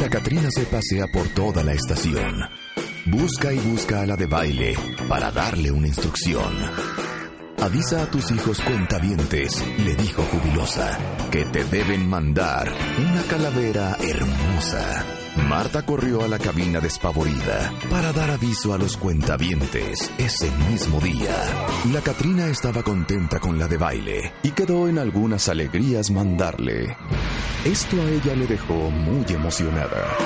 La Catrina se pasea por toda la estación. Busca y busca a la de baile para darle una instrucción. Avisa a tus hijos cuentavientes, le dijo jubilosa, que te deben mandar una calavera hermosa. Marta corrió a la cabina despavorida para dar aviso a los cuentavientes ese mismo día. La Catrina estaba contenta con la de baile y quedó en algunas alegrías mandarle. Esto a ella le dejó muy emocionada.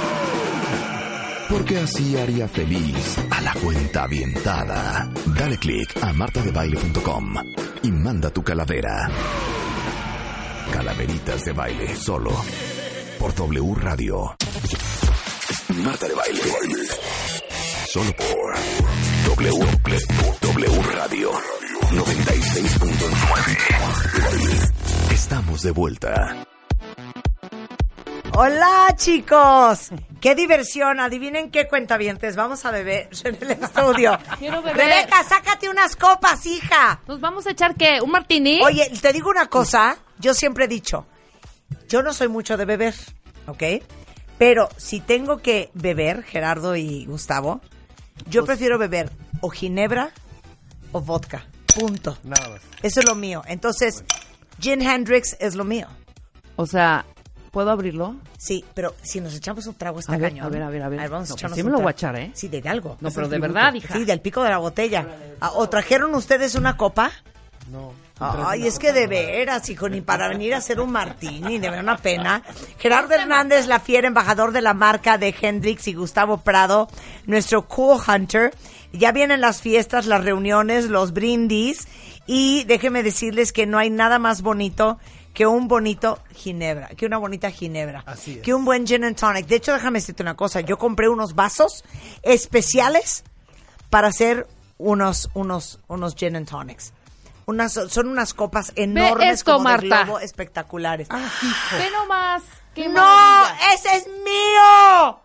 Porque así haría feliz a la cuenta avientada. Dale click a martadebaile.com y manda tu calavera. Calaveritas de baile solo por W Radio. Marta de baile. Solo por W, w Radio 96.9. Estamos de vuelta. Hola chicos, qué diversión, adivinen qué cuentavientes, vamos a beber en el estudio. Quiero beber. Rebeca, sácate unas copas, hija. ¿Nos vamos a echar qué? ¿Un martini? Oye, te digo una cosa, yo siempre he dicho, yo no soy mucho de beber, ¿ok? Pero si tengo que beber, Gerardo y Gustavo, yo prefiero beber o ginebra o vodka, punto. Nada más. Eso es lo mío. Entonces, Gin Hendrix es lo mío. O sea, ¿puedo abrirlo? Sí, pero si nos echamos un trago está A ver, cañón. a ver, a ver, a ver. vamos a No, echarnos pues sí un me lo voy a echar, ¿eh? Sí, de algo. No, pero de tributo. verdad, hija. Sí, del pico de la botella. Ah, ¿O trajeron ustedes una copa? No. Ay, es que de veras, hijo, ni para venir a hacer un martini, de verdad una pena. Gerardo Hernández, la fiera embajador de la marca de Hendrix y Gustavo Prado, nuestro cool hunter. Ya vienen las fiestas, las reuniones, los brindis y déjenme decirles que no hay nada más bonito que un bonito ginebra, que una bonita ginebra, Así es. que un buen gin and tonic. De hecho, déjame decirte una cosa, yo compré unos vasos especiales para hacer unos, unos, unos gin and tonics. Unas, son unas copas enormes esto, como de Marta. globo espectaculares. Ve nomás. ¡Qué ¡No! maravilla! ¡Ese es mío!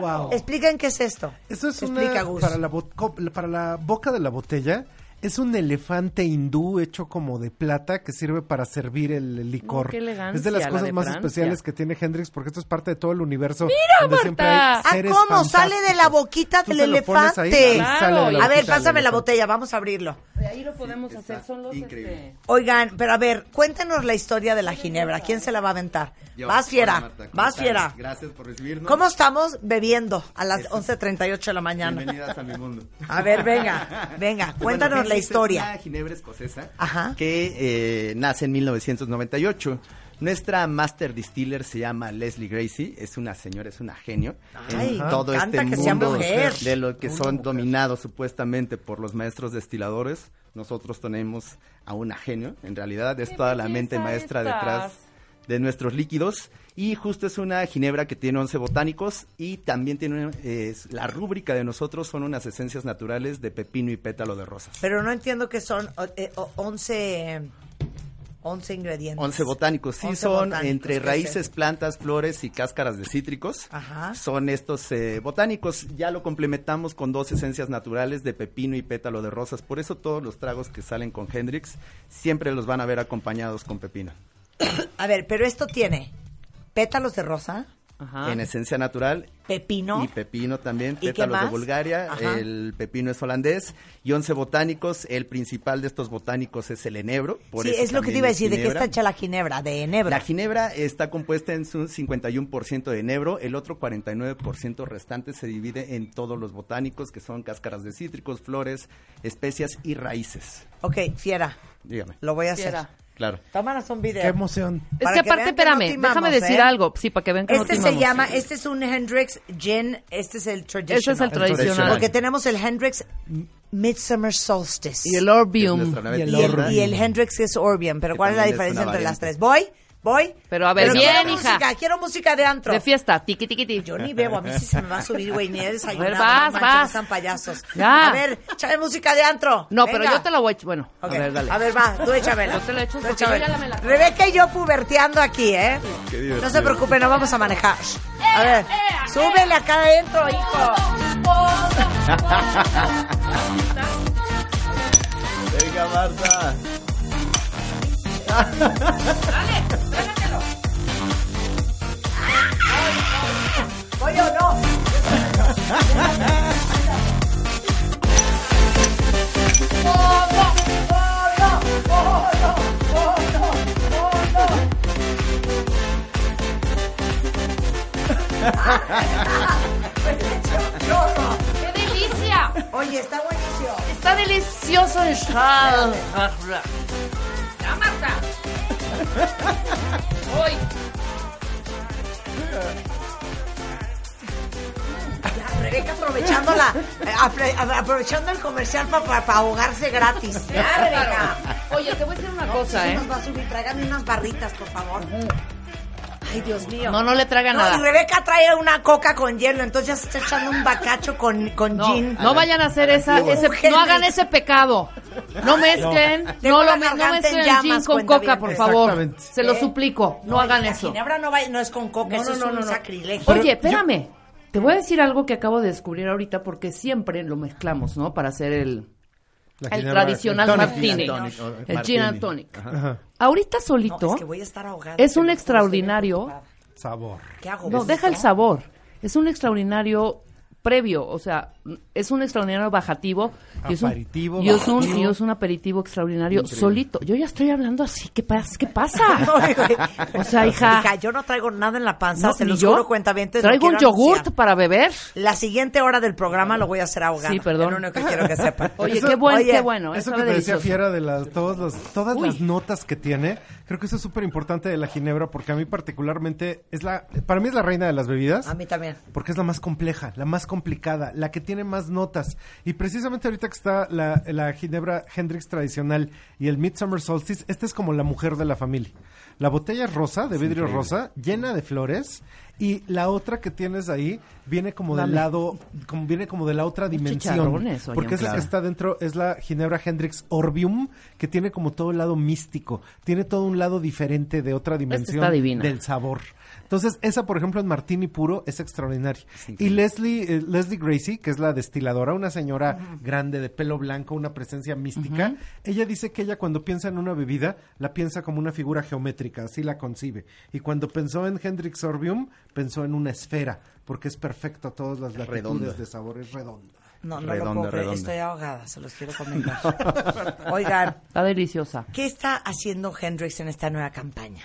Wow. Expliquen qué es esto. Eso es Explica, una, Gus. para la, bo- co- para la boca de la botella. Es un elefante hindú hecho como de plata que sirve para servir el licor. Qué elegancia, es de las la cosas de más Francia. especiales que tiene Hendrix porque esto es parte de todo el universo. Mira, donde siempre hay Marta. Ah, ¿cómo? Sale de la boquita del ahí elefante. y Claro, sale de la A ver, pásame la botella, vamos a abrirlo. Ahí lo podemos hacer, son los este... Oigan, pero a ver, cuéntenos la historia de la ginebra. ¿Quién se la va a aventar? Yo. Vas fiera, Marta, ¿cómo vas fiera. Gracias por recibirnos. ¿Cómo estamos bebiendo a las Eso. 11.38 de la mañana? Bienvenidas a mi mundo. A ver, venga, venga, Bueno, cuéntanos la Hendrix historia. Es una ginebra escocesa Ajá. que eh, nace en 1998. Nuestra master distiller se llama Leslie Gracie, es una señora, es una genio Ay, en todo este mundo mujer. de lo que son dominados supuestamente por los maestros destiladores. Nosotros tenemos a una genio, en realidad es ¡Qué toda la mente maestra detrás de nuestros líquidos y justo es una ginebra que tiene 11 botánicos y también tiene eh, la rúbrica de nosotros son unas esencias naturales de pepino y pétalo de rosas. Pero no entiendo que son o- eh, o- 11, 11 ingredientes. 11 botánicos, sí, 11 son botánicos, entre ¿qué es raíces, plantas, flores y cáscaras de cítricos. Ajá. Son estos eh, botánicos, ya lo complementamos con dos esencias naturales de pepino y pétalo de rosas. Por eso todos los tragos que salen con Hendrix siempre los van a ver acompañados con pepino. A ver, pero esto tiene pétalos de rosa, Ajá. En esencia natural pepino. Y pepino también, ¿Y qué pétalos de? Bulgaria, Ajá. el pepino es holandés y 11 botánicos. El principal de estos botánicos es el enebro. por sí, eso es lo que te iba a decir. ¿De qué ginebra. está hecha la ginebra? De enebro. La ginebra está compuesta en un 51% de enebro, el otro 49% restante se divide en todos los botánicos que son cáscaras de cítricos, flores, especias y raíces. Ok, fiera, Dígame. lo voy a hacer. Claro. Tómanos un video. Qué emoción. Es Para que que aparte, que no espérame, timamos, déjame decir ¿eh? algo. Sí, para que vean que no Este se llama, este es un Hendrix Gin, este es el traditional. Ese es el tradicional. Porque tenemos el Hendrix Midsummer Solstice. Y el Orbium. Y el y el, y el Hendrix es Orbium. Pero Que ¿cuál es la diferencia entre las tres? ¿Voy? ¿Voy? Pero a ver, Pero bien, quiero hija. Música, quiero música de antro. De fiesta, tiqui, tiqui, tiqui. Yo ni bebo, a mí sí se me va a subir, güey, ni he desayunado. A ver, vas, no manches, vas. no sean payasos. Ya. A ver, échame música de antro. No, pero yo te lo voy a echar. Bueno, a ver, dale. A ver, va, tú échamela. Yo te lo echo Tú porque échamela. yo ya la me la- Rebeca y yo puberteando aquí, ¿eh? Qué. No se preocupen, no vamos a manejar. A ver, súbele acá adentro, hijo. Venga, Marta. ¡Qué delicia! Oye, está buenísimo. Está delicioso el chal. ¡Ya, Marta! Rebeca aprovechando la, eh, aprovechando el comercial para ahogarse gratis. Ya, Rebeca. Oye, te voy a decir una cosa, Sí ¿eh? nos va a subir, tráigame unas barritas, por favor. Ay, Dios mío. No, no le traga No, nada. y Rebeca trae una coca con hielo, entonces ya se está echando un bacacho con, con No, gin. no vayan a hacer esa, ese, no hagan ese pecado. No mezclen, no, lo me- no mezclen llamas, gin con coca, por favor. Se lo ¿Eh? suplico, no, hagan eso. ginebra no, va- no es con coca, eso es un sacrilegio. Oye, espérame. Te voy a decir algo que acabo de descubrir ahorita porque siempre lo mezclamos, ¿no? Para hacer el, el tradicional tonic. martini. Gin and tonic, o El gin and tonic. Ajá. Ahorita No, solito es que voy a estar ahogada. es un extraordinario. Sabor. ¿Qué hago? No, ¿Ves deja el sabor. Es un extraordinario previo, o sea, es un extraordinario bajativo y es un, Aperitivo, y es un, y es un aperitivo extraordinario solito. Yo ya estoy hablando así, ¿qué pasa? ¿Qué pasa? O sea, hija, Hija, yo no traigo nada en la panza, no, se los yo juro, cuentavientes. traigo un yogurt anunciar. para beber. La siguiente hora del programa lo voy a hacer ahogada. Sí, perdón. Es lo único que quiero que sepan. Oye, Eso- qué bueno, oye, qué bueno. Eso que te decía. Fiera de las, todas, las, todas Uy. las notas que tiene, creo que eso es súper importante de la ginebra porque a mí particularmente es la, para mí es la reina de las bebidas. A mí también. Porque es la más compleja, la más complicada, la que tiene más notas. Y precisamente ahorita que está la, la Ginebra Hendrix tradicional y el Midsummer Solstice, esta es como la mujer de la familia. La botella es rosa, de vidrio rosa, llena de flores. Y la otra que tienes ahí viene como del lado, como viene como de la otra dimensión. porque es la que está dentro, es la Ginebra Hendrix Orbium, que tiene como todo el lado místico. Tiene todo un lado diferente de otra dimensión está del sabor. Entonces, esa, por ejemplo, en Martini puro es extraordinaria. Y Leslie, eh, Leslie Gracie, que es la destiladora, una señora grande de pelo blanco, una presencia mística, ella dice que ella cuando piensa en una bebida, la piensa como una figura geométrica, así la concibe. Y cuando pensó en Hendrix Orbium, pensó en una esfera, porque es perfecto a todas las latitudes Redonda. de sabor, es redonda. No, no lo puedo creer. Estoy ahogada, se los quiero comentar. Oigan, Está deliciosa. ¿qué está haciendo Hendrix en esta nueva campaña?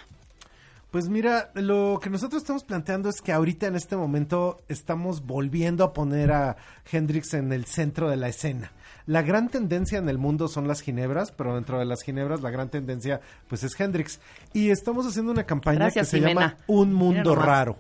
Pues mira, lo que nosotros estamos planteando es que ahorita en este momento estamos volviendo a poner a Hendrix en el centro de la escena. La gran tendencia en el mundo son las ginebras, pero dentro de las ginebras la gran tendencia pues es Hendrix. Y estamos haciendo una campaña Gracias, que se llama Un Mundo. Raro.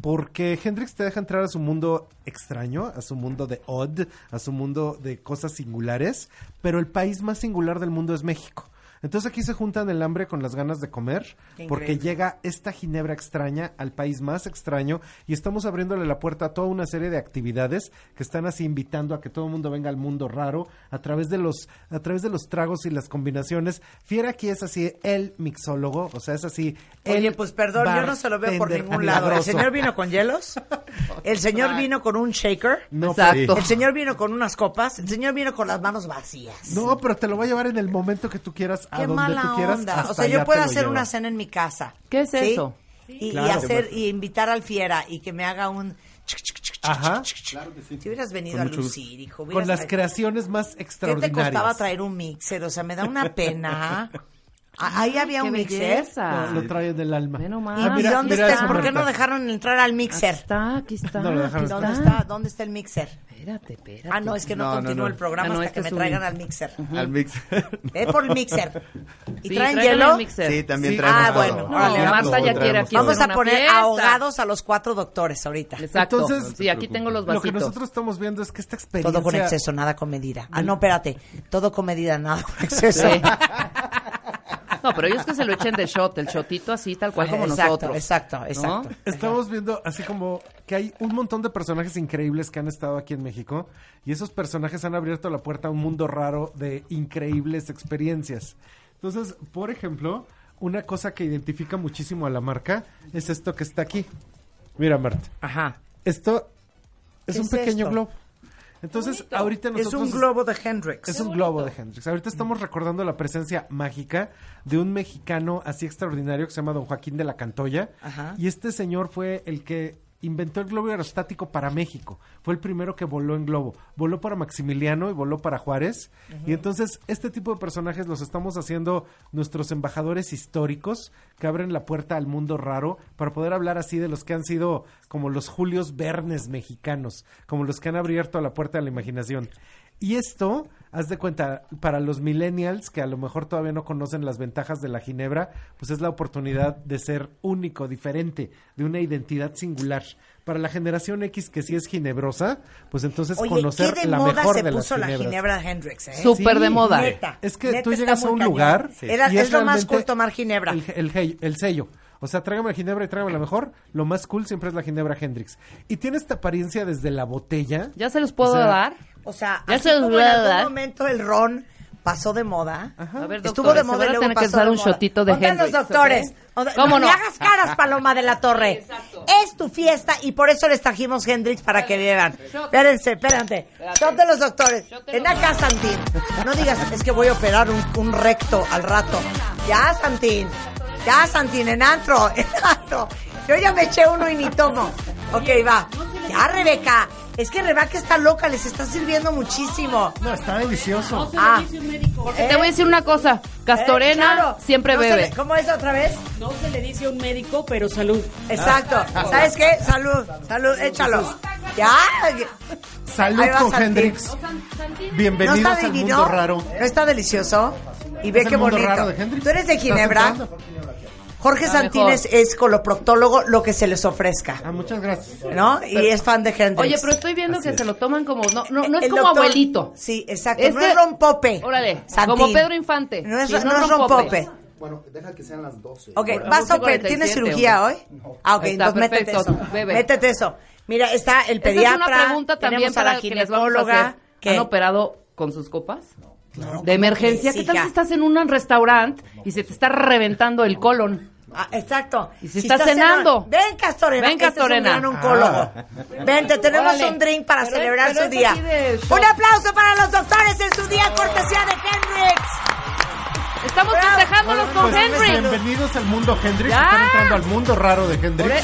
Porque Hendrix te deja entrar a su mundo extraño, a su mundo de odd, a su mundo de cosas singulares, pero el país más singular del mundo es México. Entonces aquí se juntan el hambre con las ganas de comer, Qué porque increíble. llega esta ginebra extraña al país más extraño y estamos abriéndole la puerta a toda una serie de actividades que están así invitando a que todo el mundo venga al mundo raro a través de los a través de los tragos y las combinaciones. Fiera aquí es así el mixólogo, o sea, es así Oye, el pues perdón, yo no se lo veo por ningún lado. ¿El señor vino con hielos? ¿El señor vino con un shaker? No, Exacto. ¿El señor vino con unas copas? ¿El señor vino con las manos vacías? No, pero te lo va a llevar en el momento que tú quieras, a Qué donde mala tú quieras. onda. O sea, yo puedo hacer lleva. una cena en mi casa. ¿Qué es ¿sí? eso? Y, y Claro. hacer y invitar al fiera y que me haga un Ajá. chic. Si hubieras venido Con a lucir, hijo, Con las traído- creaciones más ¿Qué te extraordinarias. costaba traer un mixer? O sea, me da una pena. Ah, Ahí había ¡Qué un mixer. belleza! Lo trae del alma. Ve nomás. ¿Y, Ah, mira, dónde mira está? ¿Por qué no dejaron entrar al mixer? Aquí está, aquí está. No lo dejaron aquí ¿Dónde está. está? ¿Dónde está el mixer? Espérate, espérate. Ah, no, es que no, No, no, continúa no. el programa Ah, no, hasta este que me traigan al mixer. Al mix. Ve por el mixer. ¿Y Sí, traen hielo? el mixer. Sí, también Sí. traemos Ah, todo. bueno, No, Marta ya quiere aquí Vamos a poner fiesta. ahogados a los cuatro doctores ahorita. Exacto. Entonces, sí, aquí tengo los Lo que vasitos. nosotros estamos viendo es que esta experiencia... Todo con exceso, nada con medida. Ah, no, espérate. Todo con medida, nada con exceso. No, pero ellos que se lo echen de shot, el shotito así, tal cual como exacto, nosotros. Exacto, ¿no? exacto. Estamos viendo así como que hay un montón de personajes increíbles que han estado aquí en México y esos personajes han abierto la puerta a un mundo raro de increíbles experiencias. Entonces, por ejemplo, una cosa que identifica muchísimo a la marca es esto que está aquí. Mira, Marta. Ajá. Esto es ¿Qué un es pequeño esto? globo. Entonces, ahorita Es nosotros un globo de Hendrix. es un globo de Hendrix. Ahorita estamos recordando la presencia mágica de un mexicano así extraordinario que se llama Don Joaquín de la Cantoya. Ajá. Y este señor fue el que inventó el globo aerostático para México. Fue el primero que voló en globo. Voló para Maximiliano y voló para Juárez. Y entonces este tipo de personajes los estamos haciendo nuestros embajadores históricos que abren la puerta al mundo raro para poder hablar así de los que han sido como los Julios Vernes mexicanos, como los que han abierto la puerta a la imaginación. Y esto, haz de cuenta, para los millennials que a lo mejor todavía no conocen las ventajas de la ginebra, pues es la oportunidad de ser único, diferente, de una identidad singular. Para la generación X que sí es ginebrosa, pues entonces Oye, conocer ¿qué de la moda mejor se de las puso la ginebras. ginebra Hendrix, eh? Súper de moda. Neta, Es que neta tú llegas a un cañón. lugar Era- y es, lo más cool tomar ginebra. El, el, hei- el sello. O sea, trágame la ginebra y trágame la mejor. Lo más cool siempre es la ginebra Hendrix. Y tiene esta apariencia desde la botella. ¿Ya se los puedo O sea, dar? O sea, Ya así se los como voy en algún momento el ron pasó de moda. A ver, Estuvo doctores, de moda y luego tener que pasó de un moda. shotito de ¿Dónde Hendrix, los doctores? ¿Cómo no? me hagas caras, Paloma de la Torre. Es tu fiesta y por eso les trajimos Hendrix para que beban. Espérense, espérate. Shot de los doctores. Ven acá, Santín. No digas, es que voy a operar un, un recto al rato. Ya, Santín. Ya, Santín, en antro, en antro. Yo ya me eché uno y ni tomo. Ok, va. Ya, Rebeca. Es que Rebeca está loca, les está sirviendo muchísimo. No, está delicioso. Ah, Porque te voy a decir una cosa. Castorena Eh, claro. siempre No bebe. le- ¿Cómo es otra vez? No se le dice a un médico, pero salud. Exacto. ¿Sabes qué? Salud, salud, échalo. Ya. Salud con Santín. Hendrix. ¿No Bienvenidos está al divino? mundo raro. ¿No está delicioso? Y ve ¿Es el qué bonito. raro de Hendrix? Tú eres de ¿Estás Ginebra. Jorge Santín mejor. es, coloproctólogo, lo que se les ofrezca. Ah, muchas gracias. ¿No? Y es fan de Hendrix. Oye, pero estoy viendo que se lo toman como... No, no, no es El como doctor- abuelito. Sí, exacto. no Este- es rompope. Órale, Santín. como Pedro Infante. No es, Sí, no es rompope. Bueno, deja que sean las 12. Ok, vas a operar. 47, ¿Tienes cirugía hoy? Ah, ok, Está entonces métete perfecto, eso. bebe. Métete eso. Mira, está el Esa es pediatra. una pregunta también para la ginecóloga. ¿Han operado con sus copas? ¿cómo de emergencia. ¿Qué tal si estás en un restaurante y se te está reventando el colon? Ah, exacto. Y si estás en- cenando. Ven, Castorena. Ven, este es un Castorena. gran oncólogo. Ven, te tenemos Órale. un drink para Pero- celebrar pero su día. Un aplauso para los doctores en su día, cortesía de Hendrix. Estamos Bravo. festejándonos con Pues, Henry. bienvenidos al mundo Hendrix. Ya. Están entrando al mundo raro de Hendrix.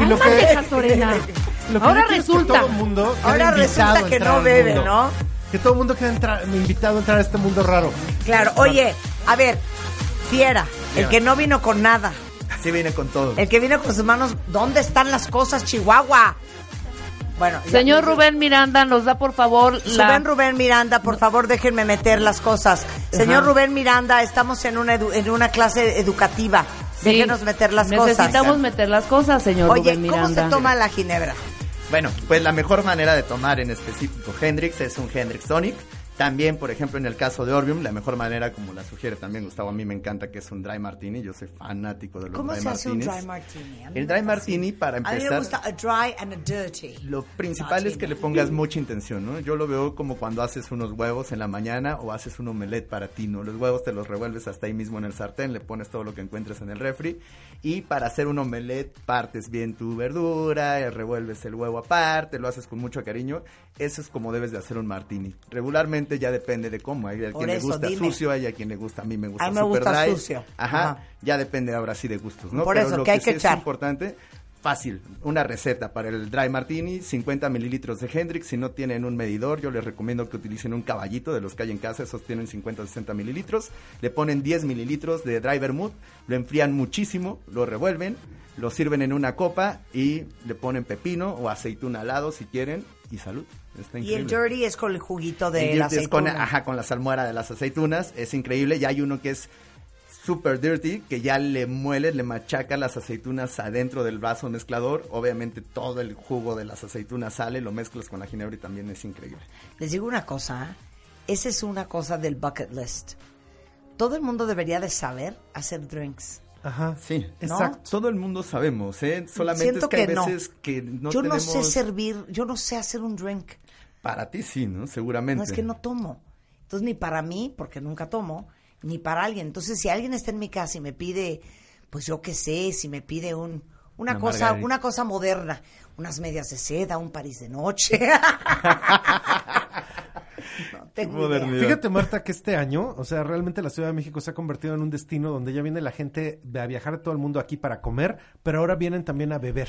Y lo que, Castorena. lo que Ahora es que resulta. todo el mundo Ahora resulta que no bebe. ¿no? Que todo el mundo quede entra- invitado a entrar a este mundo raro. Claro, oye, a ver, Fiera, el que no vino con nada, Sí viene con todo. el que vino con sus manos, ¿dónde están las cosas, Chihuahua? Bueno, ya- Señor Rubén Miranda, nos da por favor la... Rubén Rubén Miranda, por favor déjenme meter las cosas. Señor Rubén Miranda, estamos en una edu- en una clase educativa. Sí, Déjenos meter las cosas. Necesitamos meter las cosas, señor Oye, Rubén ¿cómo Miranda. se toma la ginebra? Bueno, pues la mejor manera de tomar en específico Hendrix es un Hendrix Tonic. También, por ejemplo, en el caso de Orbium, la mejor manera, como la sugiere también Gustavo, a mí me encanta que es un Dry Martini. Yo soy fanático de los ¿Cómo Dry se hace un dry martini? El Dry. Martini, para A mí me empezar, gusta a dry and a dirty. lo principal es que le pongas mucha intención, ¿no? Yo lo veo como cuando haces unos huevos en la mañana o haces un omelette para ti, ¿no? Los huevos te los revuelves hasta ahí mismo en el sartén, le pones todo lo que encuentres en el refri y para hacer un omelette partes bien tu verdura, revuelves el huevo aparte, lo haces con mucho cariño. Eso es como debes de hacer un martini. Regularmente ya depende de cómo. Hay a quien le gusta dime. sucio, hay a quien le gusta, a mí me gusta A mí me super gusta dry. sucio. Ajá, Ajá. ya depende ahora sí de gustos, ¿no? Por Pero eso, lo ¿qué hay sí que es importante, fácil, una receta para el dry martini, 50 mililitros de Hendrix, si no tienen un medidor, yo les recomiendo que utilicen un caballito de los que hay en casa, esos tienen 50 o 60 mililitros, le ponen 10 mililitros de dry vermouth, lo enfrían muchísimo, lo revuelven, lo sirven en una copa y le ponen pepino o aceituna al lado si quieren y salud. Está Y el dirty es con el juguito de El la es con, ajá, con la salmuera de las aceitunas, es increíble. Y hay uno que es super dirty, que ya le muele, le machaca las aceitunas adentro del vaso mezclador. Obviamente todo el jugo de las aceitunas sale, lo mezclas con la ginebra y también es increíble. Les digo una cosa, ¿eh? esa es una cosa del bucket list. Todo el mundo debería de saber hacer drinks. Ajá. Sí, Exacto. Todo el mundo sabemos, ¿eh? Solamente Siento es que, hay que no. veces que no yo no tenemos... sé servir, yo no sé hacer un drink. Para ti sí, ¿no? Seguramente. No es que no tomo. Entonces, ni para mí, porque nunca tomo, ni para alguien. Entonces, si alguien está en mi casa y me pide, pues yo qué sé, si me pide un, una, Una cosa, margarita. una cosa moderna, unas medias de seda, un París de noche. Tengo Modernidad. idea. Fíjate, Marta, que este año, o sea, realmente la Ciudad de México se ha convertido en un destino donde ya viene la gente a viajar a todo el mundo aquí para comer, pero ahora vienen también a beber.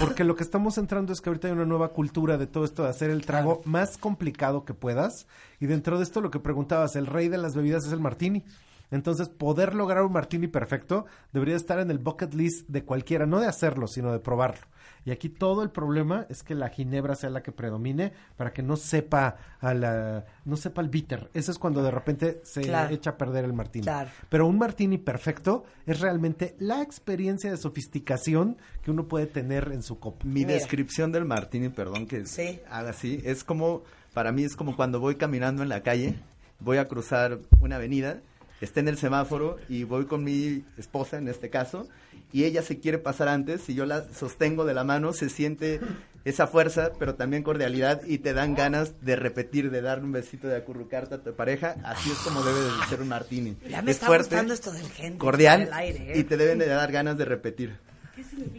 Porque lo que estamos entrando es que ahorita hay una nueva cultura de todo esto de hacer el trago más complicado que puedas. Y dentro de esto, lo que preguntabas, el rey de las bebidas es el martini. Entonces, poder lograr un martini perfecto debería estar en el bucket list de cualquiera, no de hacerlo, sino de probarlo. Y aquí todo el problema es que la ginebra sea la que predomine para que no sepa a la, no sepa el bitter. Eso es cuando de repente se Claro. echa a perder el martini. Claro. Pero un martini perfecto es realmente la experiencia de sofisticación que uno puede tener en su copa. Mi Mira. descripción del martini, perdón que Sí. haga así, es como, para mí es como cuando voy caminando en la calle, voy a cruzar una avenida, está en el semáforo y voy con mi esposa en este caso, y ella se quiere pasar antes y yo la sostengo de la mano, se siente esa fuerza, pero también cordialidad y te dan ganas de repetir, de darle un besito, de acurrucarte a tu pareja, así es como debe de ser un martini. Ya me es está fuerte, gustando esto del gente. cordial aire, ¿eh? y te deben de dar ganas de repetir.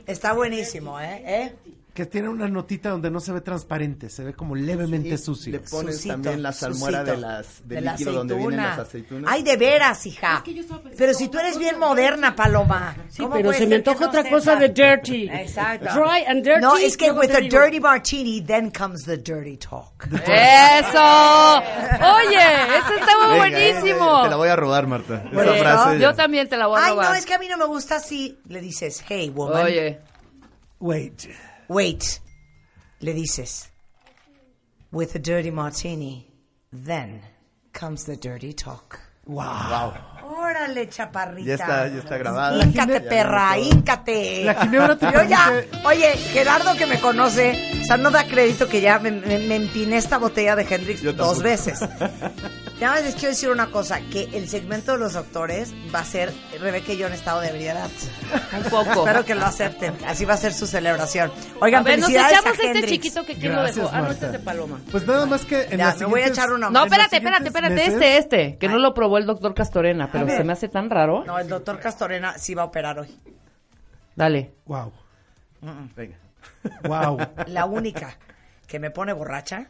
Está buenísimo, ¿eh? ¿Eh? Que tiene una notita donde no se ve transparente, se ve como levemente sucio. Le pones Susito, también la salmuera de las de, de la donde vienen las aceitunas. Ay, de veras, hija. Pero si tú eres bien moderna, Paloma. Sí, ¿cómo pero se me que antoja no otra cosa sepas? de dirty. Exacto. Dry and dirty. No, es que with a dirty martini, then comes the dirty talk. ¡Eso! Oye, eso está muy Venga, eh, buenísimo. te la voy a robar, Marta. Bueno, Esa frase. Yo también te la voy a Ay, robar. no, es que a mí no me gusta así. Le dices, hey, woman. Oye, Wait. Wait. Le dices, with a dirty martini, then comes the dirty talk. Wow. Órale, chaparrita. Ya está, ya está grabada. Híncate, perra, híncate. La ginebra te Yo ya, oye, Gerardo que me conoce, o sea, no da crédito que ya me, me, me empiné esta botella de Hendrix dos veces. Ya más les quiero decir una cosa, que el segmento de los doctores va a ser Rebeca y yo en estado de ebriedad. un poco. Espero que lo acepten, así va a ser su celebración. Oigan, A ver, nos echamos a este chiquito que quién lo dejó. Ah, no, este es de Paloma. Pues nada más que en Ya, las me voy a echar uno. No, espérate, espérate, espérate, meses- este, este, que no lo probó el doctor Castorena, pero se me hace tan raro. No, el doctor Castorena sí va a operar hoy. Dale. Wow. Venga. Wow. La única que me pone borracha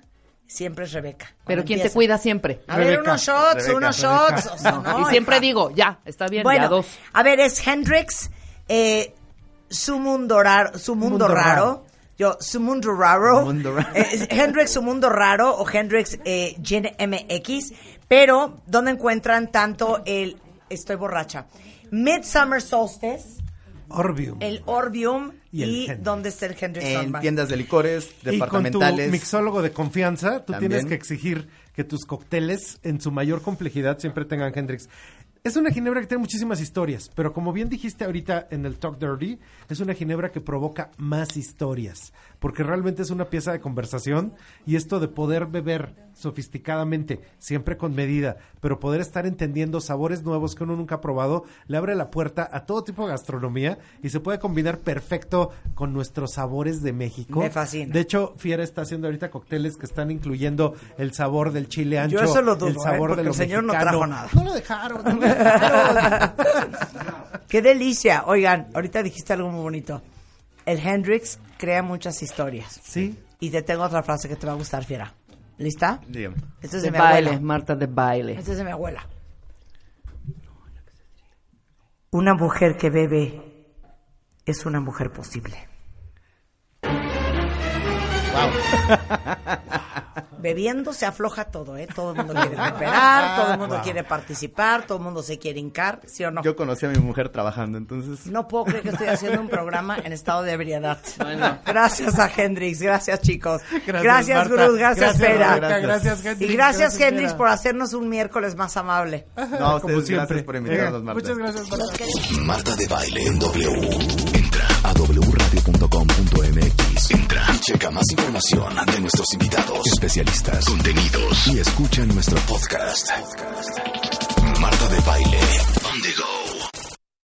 siempre es Rebeca. Pero ¿quién te cuida siempre? A ver, unos shots, Rebeca, unos Rebeca. shots. O sea, no, y siempre hija. digo, ya, está bien, Bueno, ya dos. a ver, es Hendrix, eh, su mundo raro, su mundo, Mundo raro. raro. Yo, su mundo raro. Mundo raro. Eh, Hendrix, su mundo raro o Hendrix eh, Gin MX. Pero, ¿dónde encuentran tanto el, estoy borracha, Midsummer Solstice, Orbium. el Orbium Y y, el Hendrix. dónde está el Hendrix En tiendas de licores, Y con tu departamentales. mixólogo de confianza, tú También. tienes que exigir que tus cócteles, en su mayor complejidad, siempre tengan Hendrix. Es una ginebra que tiene muchísimas historias, pero como bien dijiste ahorita en el Talk Dirty, es una ginebra que provoca más historias, porque realmente es una pieza de conversación y esto de poder beber sofisticadamente, siempre con medida, pero poder estar entendiendo sabores nuevos que uno nunca ha probado, le abre la puerta a todo tipo de gastronomía y se puede combinar perfecto con nuestros sabores de México. Me fascina. De hecho, Fiera está haciendo ahorita cócteles que están incluyendo el sabor del chile ancho, Yo eso lo dudo, el ¿eh? sabor Porque de lo el señor no trajo nada. No lo dejaron. no lo dejaron. Qué delicia. Oigan, ahorita dijiste algo muy bonito. El Hendrix crea muchas historias. sí. Y te tengo otra frase que te va a gustar, Fiera. ¿Lista? Dígame. Esta es De de, mi baile, abuela. Marta, de baile. Esta es de mi abuela. Una mujer que bebe es una mujer posible. Bebiendo se afloja todo, ¿eh? Todo el mundo quiere cooperar, todo el mundo quiere participar, todo el mundo se quiere hincar, ¿sí o no? Yo conocí a mi mujer trabajando, entonces. No puedo creer que estoy haciendo un programa en estado de ebriedad. Bueno. Gracias a Hendrix, gracias chicos. Gracias, Gracias, gracias, Gracias. Rebeca, gracias, Hendrix, Y gracias, gracias, Hendrix, por hacernos un miércoles más amable. No, Como ustedes siempre. gracias por invitarnos, Marta. Muchas gracias, Marta. Marta de Baile en W. Entra a wradio.com.mx. Checa más información de nuestros invitados, especialistas, contenidos y escucha nuestro podcast. Marta de Baile. On the go.